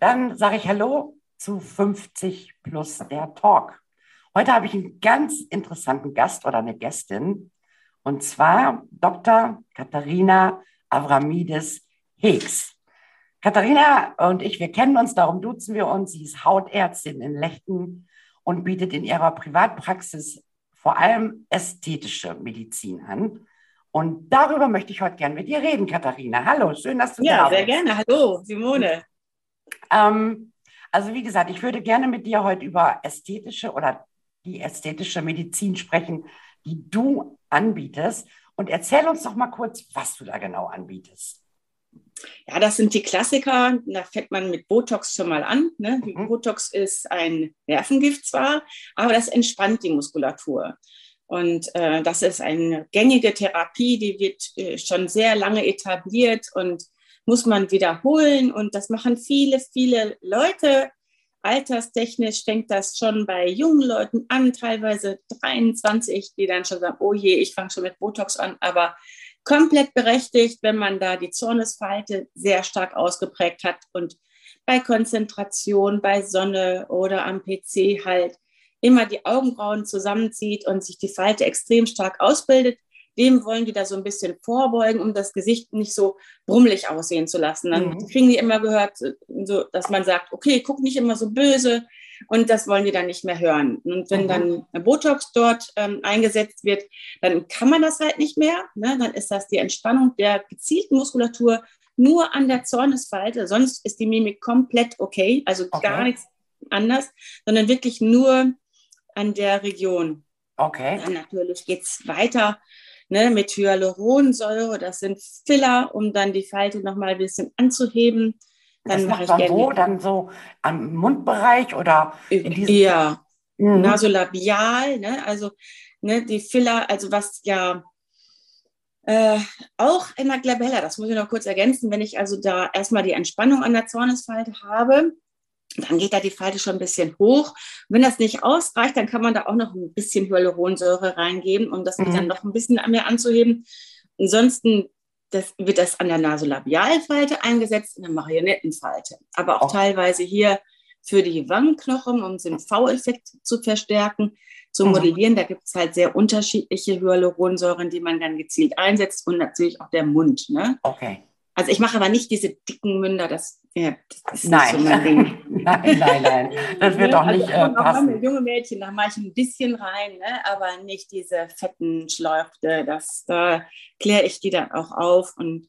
Dann sage ich Hallo zu 50 plus der Talk. Heute habe ich einen ganz interessanten Gast oder eine Gästin und zwar Dr. Katharina Avramidis Heggs. Katharina und ich, wir kennen uns, darum duzen wir uns. Sie ist Hautärztin in Lechten und bietet in ihrer Privatpraxis vor allem ästhetische Medizin an. Und darüber möchte ich heute gerne mit dir reden, Katharina. Hallo, schön, dass du ja, da bist. Ja, sehr gerne. Hallo, Simone. Ähm, also wie gesagt, ich würde gerne mit dir heute über ästhetische oder die ästhetische Medizin sprechen, die du anbietest. Und erzähl uns doch mal kurz, was du da genau anbietest. Ja, das sind die Klassiker. Da fängt man mit Botox schon mal an. Ne? Mhm. Botox ist ein Nervengift zwar, aber das entspannt die Muskulatur. Und äh, das ist eine gängige Therapie, die wird äh, schon sehr lange etabliert und muss man wiederholen. Und das machen viele, viele Leute. Alterstechnisch fängt das schon bei jungen Leuten an, teilweise 23, die dann schon sagen, oh je, ich fange schon mit Botox an. Aber komplett berechtigt, wenn man da die Zornesfalte sehr stark ausgeprägt hat und bei Konzentration, bei Sonne oder am PC halt immer die Augenbrauen zusammenzieht und sich die Falte extrem stark ausbildet, dem wollen die da so ein bisschen vorbeugen, um das Gesicht nicht so brummelig aussehen zu lassen. Dann mhm. kriegen die immer gehört, so, dass man sagt, okay, guck nicht immer so böse und das wollen die dann nicht mehr hören. Und wenn mhm. dann Botox dort ähm, eingesetzt wird, dann kann man das halt nicht mehr. Ne? Dann ist das die Entspannung der gezielten Muskulatur nur an der Zornesfalte, sonst ist die Mimik komplett okay, also okay. gar nichts anders, sondern wirklich nur an der Region. Okay. Dann natürlich geht es weiter ne, mit Hyaluronsäure. Das sind Filler, um dann die Falte nochmal ein bisschen anzuheben. Dann mache ich gerne. Wo? Dann so am Mundbereich oder in diesem Ja, mhm. nasolabial, ne? Also ne, die Filler, also was ja äh, auch in der Glabella, das muss ich noch kurz ergänzen, wenn ich also da erstmal die Entspannung an der Zornesfalte habe, dann geht da die Falte schon ein bisschen hoch. Wenn das nicht ausreicht, dann kann man da auch noch ein bisschen Hyaluronsäure reingeben, um das mhm. dann noch ein bisschen mehr anzuheben. Ansonsten das, wird das an der Nasolabialfalte eingesetzt, in der Marionettenfalte. Aber auch oh. teilweise hier für die Wangenknochen, um den V-Effekt zu verstärken, zu mhm. modellieren. Da gibt es halt sehr unterschiedliche Hyaluronsäuren, die man dann gezielt einsetzt und natürlich auch der Mund. Ne? Okay. Also ich mache aber nicht diese dicken Münder, das, ja, das ist nein. nicht so mein Ding. nein, nein, nein, das wird auch nicht also, äh, passen. Junge Mädchen, da mache ich ein bisschen rein, ne? aber nicht diese fetten Schläufte. Das, da kläre ich die dann auch auf und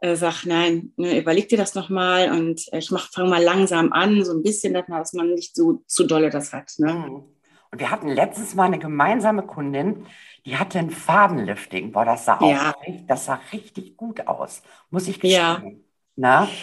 äh, sage, nein, ne, überleg dir das nochmal und ich fange mal langsam an, so ein bisschen, dass man nicht so zu dolle das hat. Ne? Mhm. Und wir hatten letztens mal eine gemeinsame Kundin, die hatte ein Fadenlifting. Boah, das sah, ja. auch, das sah richtig gut aus, muss ich gestehen. Ja,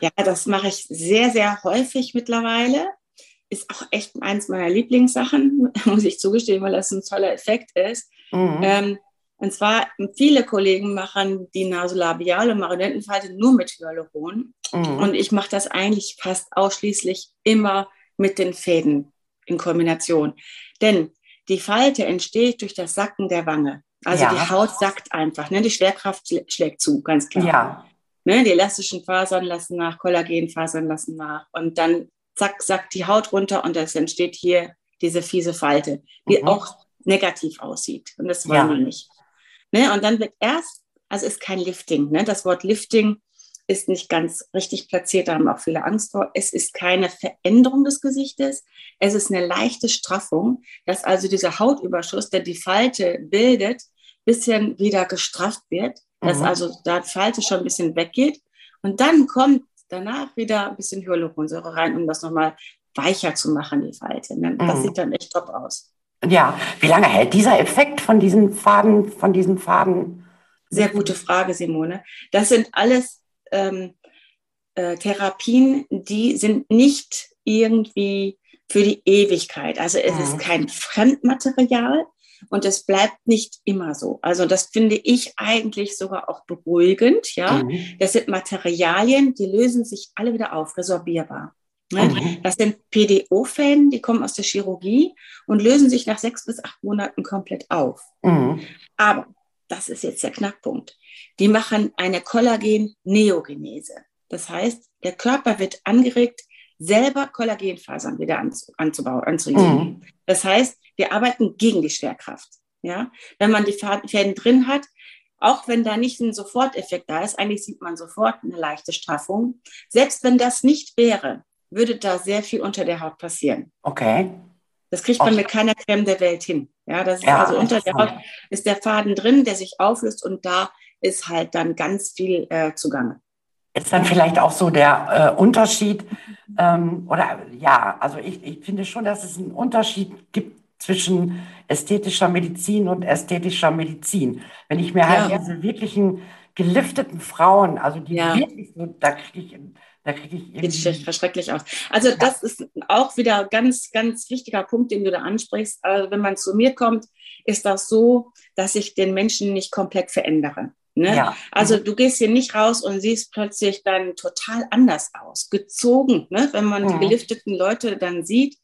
ja das mache ich sehr, sehr häufig mittlerweile. Ist auch echt eins meiner Lieblingssachen, muss ich zugestehen, weil das ein toller Effekt ist. Mhm. Ähm, und zwar, viele Kollegen machen die nasolabiale Marionettenfalte nur mit Hyaluron. Mhm. Und ich mache das eigentlich fast ausschließlich immer mit den Fäden in Kombination. Denn die Falte entsteht durch das Sacken der Wange. Also ja. die Haut sackt einfach. Ne? Die Schwerkraft schlägt zu, ganz klar. Ja. Ne? Die elastischen Fasern lassen nach, Kollagenfasern lassen nach. Und dann zack, sackt die Haut runter und es entsteht hier diese fiese Falte, die mhm. auch negativ aussieht. Und das wollen ja. wir nicht. Ne? Und dann wird erst, also ist kein Lifting. Ne? Das Wort Lifting ist nicht ganz richtig platziert, da haben auch viele Angst vor. Es ist keine Veränderung des Gesichtes, es ist eine leichte Straffung, dass also dieser Hautüberschuss, der die Falte bildet, bisschen wieder gestrafft wird, dass mhm. also da Falte schon ein bisschen weggeht. Und dann kommt danach wieder ein bisschen Hyaluronsäure rein, um das nochmal weicher zu machen, die Falte. Ne? Das mhm. sieht dann echt top aus. Ja, wie lange hält dieser Effekt von diesen Faden, von diesen Faden? Sehr gute Frage, Simone. Das sind alles ähm, äh, Therapien, die sind nicht irgendwie für die Ewigkeit. Also es mhm. ist kein Fremdmaterial und es bleibt nicht immer so. Also das finde ich eigentlich sogar auch beruhigend. Ja, mhm. das sind Materialien, die lösen sich alle wieder auf, resorbierbar. Ne? Mhm. Das sind PDO-Fäden, die kommen aus der Chirurgie und lösen sich nach sechs bis acht Monaten komplett auf. Mhm. Aber, das ist jetzt der Knackpunkt, die machen eine Kollagen-Neogenese. Das heißt, der Körper wird angeregt, selber Kollagenfasern wieder anzubauen, anzulegen. Mhm. Das heißt, wir arbeiten gegen die Schwerkraft. Ja? Wenn man die Fäden drin hat, auch wenn da nicht ein Soforteffekt da ist, eigentlich sieht man sofort eine leichte Straffung. Selbst wenn das nicht wäre, würde da sehr viel unter der Haut passieren. Okay. Das kriegt man mit keiner Creme der Welt hin. Ja, das ist ja, also unter der Haut ist der Faden drin, der sich auflöst und da ist halt dann ganz viel äh, zugange. Ist dann vielleicht auch so der äh, Unterschied, ähm, oder ja, also ich, ich finde schon, dass es einen Unterschied gibt zwischen ästhetischer Medizin und ästhetischer Medizin. Wenn ich mir halt ja. diese wirklichen gelifteten Frauen, also die ja. wirklich so, da kriege ich da kriege ich irgendwie. Sieht verschrecklich aus. Also, ja. das ist auch wieder ganz, ganz wichtiger Punkt, den du da ansprichst. Also, wenn man zu mir kommt, ist das so, dass ich den Menschen nicht komplett verändere. Ne? Ja. Also mhm. du gehst hier nicht raus und siehst plötzlich dann total anders aus, gezogen. Ne? Wenn man mhm. die gelifteten Leute dann sieht,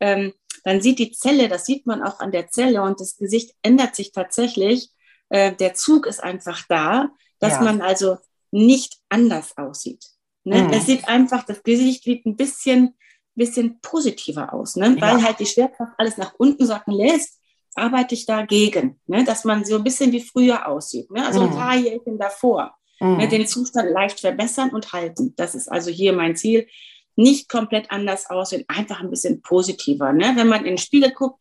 ähm, dann sieht die Zelle, das sieht man auch an der Zelle und das Gesicht ändert sich tatsächlich. Äh, der Zug ist einfach da, dass ja. man also nicht anders aussieht. Ne? Mhm. Es sieht einfach, das Gesicht sieht ein bisschen, bisschen positiver aus, ne? weil halt die Schwerkraft alles nach unten sacken lässt, arbeite ich dagegen, ne? dass man so ein bisschen wie früher aussieht. Ne? Also mhm. ein paar Jährchen davor. Mhm. Ne? Den Zustand leicht verbessern und halten. Das ist also hier mein Ziel. Nicht komplett anders aussehen, einfach ein bisschen positiver. Ne? Wenn man in den Spiegel guckt,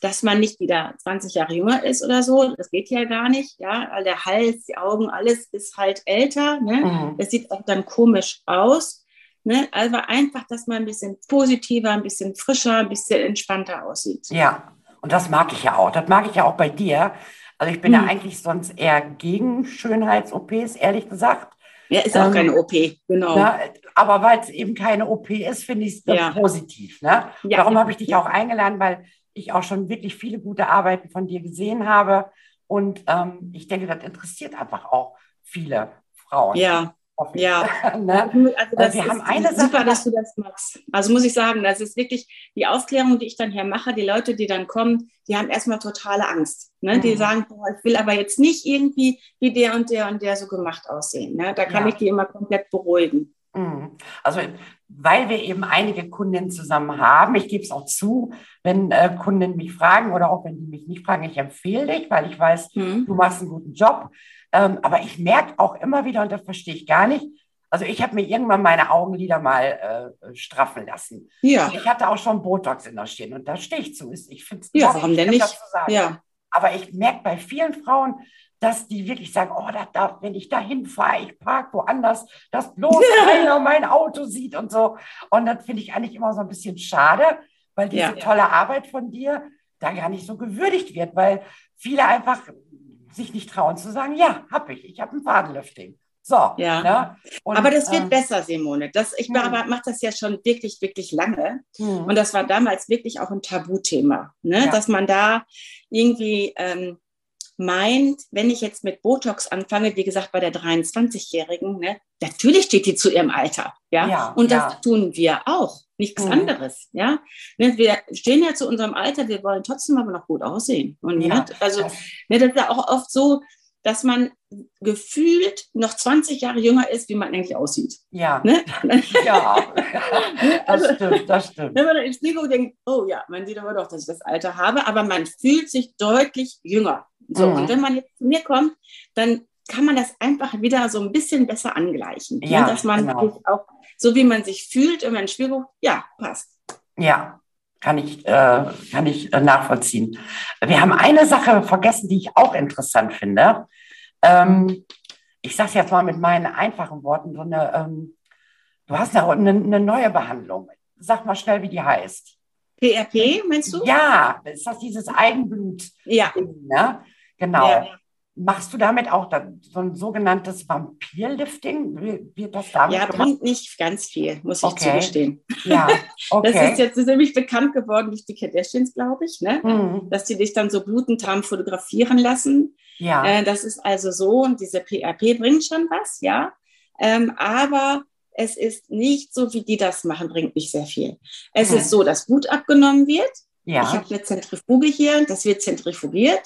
dass man nicht wieder 20 Jahre jünger ist oder so. Das geht ja gar nicht. Ja, der Hals, die Augen, alles ist halt älter. Ne? Mhm. Das sieht auch dann komisch aus. Ne? Also einfach, dass man ein bisschen positiver, ein bisschen frischer, ein bisschen entspannter aussieht. Ja, und das mag ich ja auch. Das mag ich ja auch bei dir. Also ich bin mhm. ja eigentlich sonst eher gegen Schönheits-OPs, ehrlich gesagt. Ja, ist auch ähm, keine OP, genau. Na, aber weil es eben keine OP ist, finde ich es ja. positiv. Ne? Ja, Darum habe ich dich auch eingeladen, weil ich auch schon wirklich viele gute Arbeiten von dir gesehen habe. Und ähm, ich denke, das interessiert einfach auch viele Frauen. Ja. Ja, ne? also das wir haben eine super, Sache, dass du das machst. Also muss ich sagen, das ist wirklich die Aufklärung, die ich dann hier mache. Die Leute, die dann kommen, die haben erstmal totale Angst. Ne? Mhm. Die sagen, boah, ich will aber jetzt nicht irgendwie wie der und der und der so gemacht aussehen. Ne? Da kann ja. ich die immer komplett beruhigen. Mhm. Also, weil wir eben einige Kunden zusammen haben, ich gebe es auch zu, wenn äh, Kunden mich fragen oder auch wenn die mich nicht fragen, ich empfehle dich, weil ich weiß, mhm. du machst einen guten Job. Ähm, aber ich merke auch immer wieder, und das verstehe ich gar nicht, also ich habe mir irgendwann meine Augenlider mal äh, straffen lassen. Ja. Ich hatte auch schon Botox in der Stirn und da stehe ich zu. Ich finde es Ja, warum denn nicht? Ja. Aber ich merke bei vielen Frauen, dass die wirklich sagen, oh, da, da, wenn ich da hinfahre, ich parke woanders, dass bloß keiner mein Auto sieht und so. Und das finde ich eigentlich immer so ein bisschen schade, weil diese ja. tolle Arbeit von dir da gar nicht so gewürdigt wird, weil viele einfach sich nicht trauen zu sagen, ja, habe ich, ich habe ein Fadenlifting. So, ja. Ne? Und, aber das wird äh, besser, Simone. Das, ich hm. mache das ja schon wirklich, wirklich lange. Hm. Und das war damals wirklich auch ein Tabuthema, ne? Ja. dass man da irgendwie ähm, meint, wenn ich jetzt mit Botox anfange, wie gesagt, bei der 23-Jährigen, ne, natürlich steht die zu ihrem Alter. Ja, ja und das ja. tun wir auch. Nichts mhm. anderes. Ja, ne, wir stehen ja zu unserem Alter, wir wollen trotzdem aber noch gut aussehen. Und ja. ne, also, ne, das ist ja auch oft so, dass man gefühlt noch 20 Jahre jünger ist, wie man eigentlich aussieht. Ja. Ne? Ja, das stimmt, das stimmt. Wenn man ins Spiegel denkt, oh ja, man sieht aber doch, dass ich das Alter habe, aber man fühlt sich deutlich jünger. So, mhm. und wenn man jetzt zu mir kommt, dann kann man das einfach wieder so ein bisschen besser angleichen. Ja, ne? Dass man genau. sich auch, so wie man sich fühlt, wenn man guckt, ja, passt. Ja, kann ich, äh, kann ich äh, nachvollziehen. Wir haben eine Sache vergessen, die ich auch interessant finde. Ähm, ich sage es jetzt mal mit meinen einfachen Worten, so eine, ähm, du hast eine, eine neue Behandlung. Sag mal schnell, wie die heißt. PRP, meinst du? Ja, ist das dieses Eigenblut? Ja. Ne? Genau. Ja. Machst du damit auch so ein sogenanntes Vampirlifting? Wird das damit Ja, gemacht? bringt nicht ganz viel, muss ich Okay. zugestehen. Ja, okay. Das ist jetzt nämlich bekannt geworden durch die Kardashians, glaube ich, ne? Mhm. dass die dich dann so blutend haben fotografieren lassen. Ja, Äh, das ist also so, und diese PRP bringt schon was, ja. Ähm, aber es ist nicht so, wie die das machen, bringt nicht sehr viel. Es Mhm. ist so, dass Blut abgenommen wird. Ich ja, habe eine Zentrifuge hier, das wird zentrifugiert.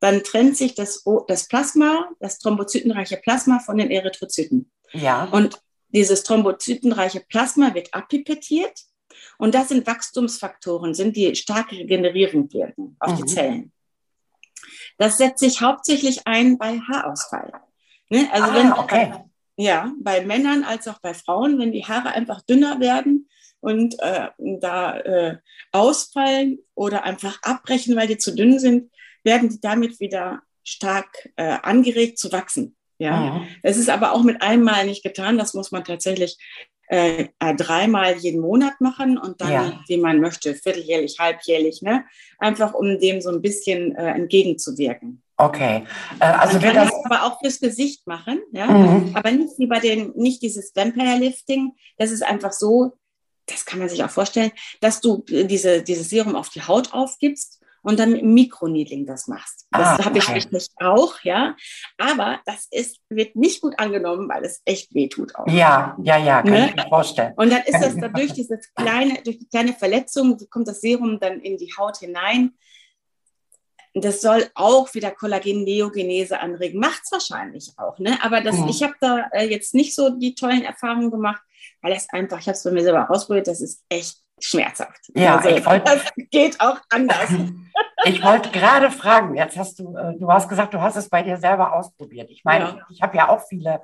Dann trennt sich das, das Plasma, das thrombozytenreiche Plasma von den Erythrozyten. ja. Und dieses thrombozytenreiche Plasma wird abpipettiert. Und das sind Wachstumsfaktoren, sind die stark regenerierend wirken auf die Mhm. Zellen. Das setzt sich hauptsächlich ein bei Haarausfall. Ne? Also wenn, ah, okay. ja, bei Männern als auch bei Frauen, wenn die Haare einfach dünner werden und äh, da äh, ausfallen oder einfach abbrechen, weil die zu dünn sind, werden die damit wieder stark äh, angeregt zu wachsen. Ja, Mhm. es ist aber auch mit einmal nicht getan. Das muss man tatsächlich äh, äh, dreimal jeden Monat machen und dann, Ja. wie man möchte, vierteljährlich, halbjährlich, ne? Einfach um dem so ein bisschen äh, entgegenzuwirken. Okay. Äh, also man wird kann das. das aber auch fürs Gesicht machen, ja. Mhm. Aber nicht wie bei den, nicht dieses Vampire Lifting. Das ist einfach so, das kann man sich auch vorstellen, dass du äh, diese, dieses Serum auf die Haut aufgibst und dann mit Mikroneedling das machst. Das Ah, habe ich okay. richtig auch, ja. Aber das ist, wird nicht gut angenommen, weil es echt weh tut auch. Ja, ja, ja, kann Ne? ich mir vorstellen. Und dann ist Kann das dadurch diese kleine, durch die kleine Verletzung, kommt das Serum dann in die Haut hinein. Das soll auch wieder Kollagen-Neogenese anregen. Macht es wahrscheinlich auch, ne? Aber das, Mhm. ich habe da äh, jetzt nicht so die tollen Erfahrungen gemacht, weil es einfach, ich habe es bei mir selber ausprobiert, das ist echt schmerzhaft. Ja, also, ich wollt- das geht auch anders. Ich wollte gerade fragen, jetzt hast du, äh, du hast gesagt, du hast es bei dir selber ausprobiert. Ich meine, Ja. ich habe ja auch viele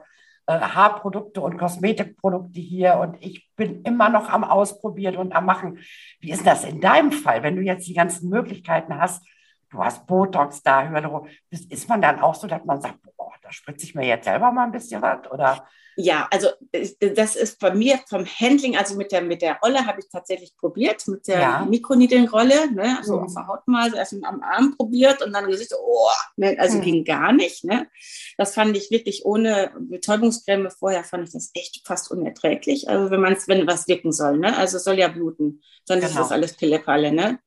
äh, Haarprodukte und Kosmetikprodukte hier und ich bin immer noch am Ausprobieren und am Machen. Wie ist das in deinem Fall, wenn du jetzt die ganzen Möglichkeiten hast? Du hast Botox da, Hyaluron. Ist ist man dann auch so, dass man sagt, boah, da spritze ich mir jetzt selber mal ein bisschen was? Oder? Ja, also ich- das ist bei mir vom Handling, also mit der, mit der Rolle habe ich tatsächlich probiert, mit der Ja. Mikroneedling-Rolle, ne, also Mhm. auf der Haut mal, erst am Arm probiert und dann gesagt, oh, ne, also Mhm. ging gar nicht. Ne. Das fand ich wirklich ohne Betäubungscreme vorher, fand ich das echt fast unerträglich. Also wenn man es, wenn was wirken soll, ne, also es soll ja bluten, sonst ist Genau. das alles Pillepalle, ne.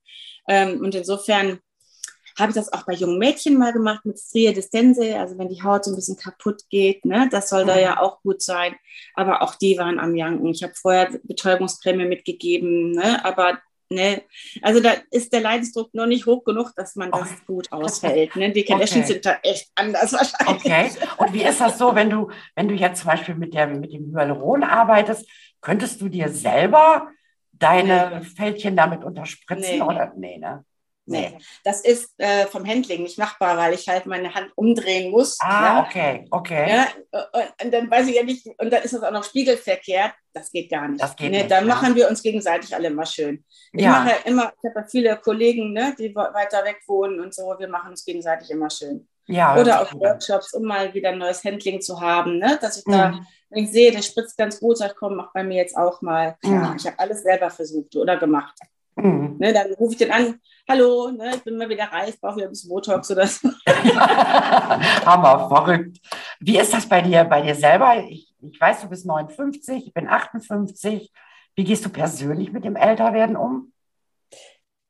Ähm, und insofern habe ich das auch bei jungen Mädchen mal gemacht mit Stria distense, also wenn die Haut so ein bisschen kaputt geht, ne, das soll da Mhm. ja auch gut sein. Aber auch die waren am Janken. Ich habe vorher Betäubungscreme mitgegeben, ne, aber ne, also da ist der Leidensdruck noch nicht hoch genug, dass man das Okay. gut ausfällt. Ne? Die Kardashians Okay. sind da echt anders wahrscheinlich. Okay. Und wie ist das so, wenn du, wenn du jetzt zum Beispiel mit, der, mit dem Hyaluron arbeitest, könntest du dir selber deine Fältchen damit unterspritzen Nee. oder? Nee, ne? Nee, das ist äh, vom Handling nicht machbar, weil ich halt meine Hand umdrehen muss. Ah, ja? okay, okay. Ja, und, und dann weiß ich ja nicht, und dann ist das auch noch spiegelverkehrt. Das geht gar nicht. Das geht ne, nicht, Dann ja. machen wir uns gegenseitig alle immer schön. Ich Ja. mache immer, ich habe ja viele Kollegen, ne, die weiter weg wohnen und so. Wir machen uns gegenseitig immer schön. Ja, Oder an. Workshops, um mal wieder ein neues Handling zu haben, ne? dass ich da, Mhm. wenn ich sehe, der spritzt ganz gut, sag ich, komm, mach bei mir jetzt auch mal. Mhm. ich habe alles selber versucht oder gemacht. Mhm. Ne? Dann rufe ich den an, hallo, ne, ich bin mal wieder reif, brauche wieder ein bisschen Botox oder so. Hammer, verrückt. Wie ist das bei dir, bei dir selber? Ich, ich weiß, du bist 59, ich bin 58. Wie gehst du persönlich mit dem Älterwerden um?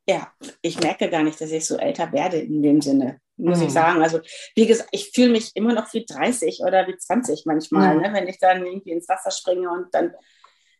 Ja, ich merke gar nicht, dass ich so älter werde in dem Sinne, muss Mhm. ich sagen. Also, wie gesagt, ich fühle mich immer noch wie 30 oder wie 20 manchmal, Mhm. ne? wenn ich dann irgendwie ins Wasser springe und dann,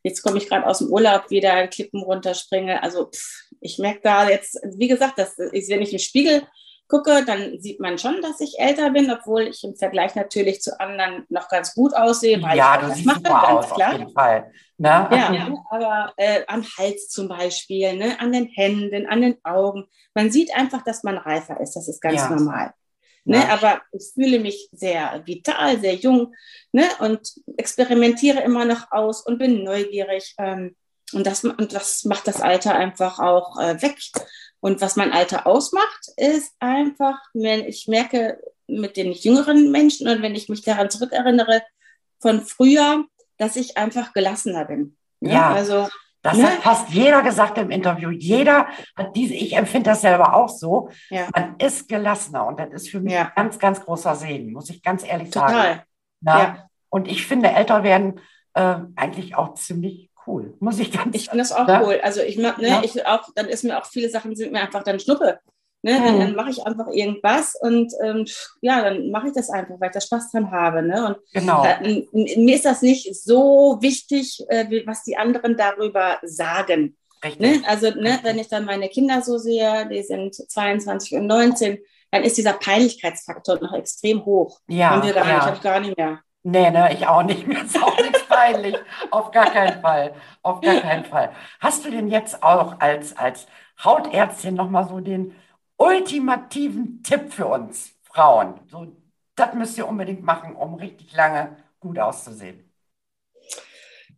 jetzt komme ich gerade aus dem Urlaub wieder, Klippen runterspringe. Also, pff, ich merke da jetzt, wie gesagt, dass ich, wenn ich im Spiegel gucke, dann sieht man schon, dass ich älter bin, obwohl ich im Vergleich natürlich zu anderen noch ganz gut aussehe, weil ja, ich du siehst mache, super ganz aus, klar. auf jeden Fall. Ne? Ja, aber äh, am Hals zum Beispiel, ne, an den Händen, an den Augen. Man sieht einfach, dass man reifer ist. Das ist ganz Ja. normal. Ne? Ja. Aber ich fühle mich sehr vital, sehr jung ne? und experimentiere immer noch aus und bin neugierig. Ähm, und, das, und das macht das Alter einfach auch äh, weg. Und was mein Alter ausmacht, ist einfach, wenn ich merke, mit den jüngeren Menschen und wenn ich mich daran zurückerinnere von früher, dass ich einfach gelassener bin. Ne? Ja, also das ne? hat fast jeder gesagt im Interview. Jeder hat diese, ich empfinde das selber auch so. Ja. Man ist gelassener und das ist für mich ja. ein ganz, ganz großer Segen, muss ich ganz ehrlich Total. sagen. Ja. Und ich finde, älter werden äh, eigentlich auch ziemlich cool, muss ich ganz Ich finde das auch ne? cool. Also ich, ne, ich auch, dann ist mir auch viele Sachen sind mir einfach dann Schnuppe. Ne? Dann, dann mache ich einfach irgendwas und ähm, ja, dann mache ich das einfach, weil ich da Spaß dran habe. Ne? Und genau. Äh, mir ist das nicht so wichtig, äh, was die anderen darüber sagen. Ne? Also ne, wenn ich dann meine Kinder so sehe, die sind 22 und 19, dann ist dieser Peinlichkeitsfaktor noch extrem hoch. Ja, Haben wir gar ja. nicht, habe ich gar nicht mehr. Nee, ne, ich auch nicht. Mir ist auch nichts peinlich. Auf gar keinen Fall. Auf gar keinen Fall. Hast du denn jetzt auch als, als Hautärztin nochmal so den ultimativen Tipp für uns Frauen? So, das müsst ihr unbedingt machen, um richtig lange gut auszusehen.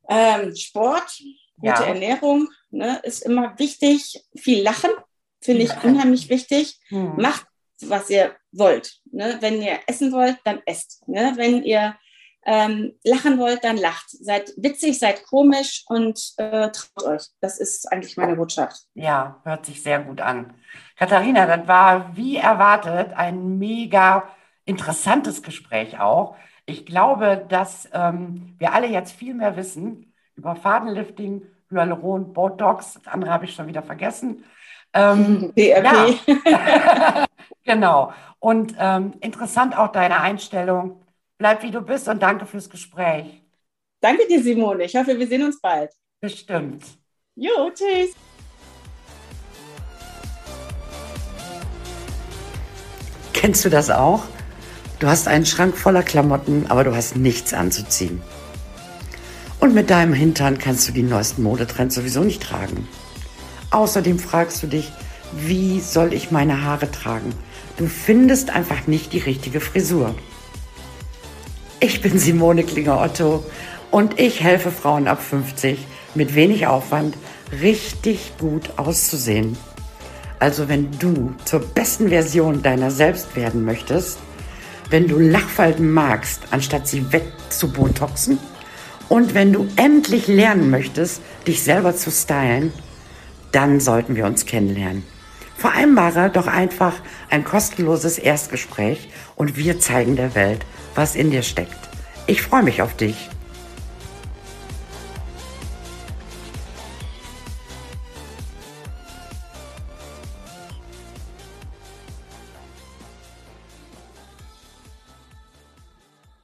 Ähm, Sport, gute ja. Ernährung ne, ist immer wichtig. Viel Lachen finde ich unheimlich wichtig. Hm. Macht, was ihr wollt. Ne? Wenn ihr essen wollt, dann esst. Ne? Wenn ihr ähm, lachen wollt, dann lacht. Seid witzig, seid komisch und äh, traut euch. Das ist eigentlich meine Botschaft. Ja, hört sich sehr gut an. Katharina, das war wie erwartet ein mega interessantes Gespräch auch. Ich glaube, dass ähm, wir alle jetzt viel mehr wissen über Fadenlifting, Hyaluron, Botox. Das andere habe ich schon wieder vergessen. Ähm. Ja. genau. Und ähm, interessant auch deine Einstellung Bleib wie du bist und danke fürs Gespräch. Danke dir, Simone. Ich hoffe, wir sehen uns bald. Bestimmt. Jo, tschüss. Kennst du das auch? Du hast einen Schrank voller Klamotten, aber du hast nichts anzuziehen. Und mit deinem Hintern kannst du die neuesten Modetrends sowieso nicht tragen. Außerdem fragst du dich, wie soll ich meine Haare tragen? Du findest einfach nicht die richtige Frisur. Ich bin Simone Klinger-Otto und ich helfe Frauen ab 50 mit wenig Aufwand richtig gut auszusehen. Also wenn du zur besten Version deiner selbst werden möchtest, wenn du Lachfalten magst, anstatt sie wegzubotoxen und wenn du endlich lernen möchtest, dich selber zu stylen, dann sollten wir uns kennenlernen. Vereinbare doch einfach ein kostenloses Erstgespräch und wir zeigen der Welt, was in dir steckt. Ich freue mich auf dich.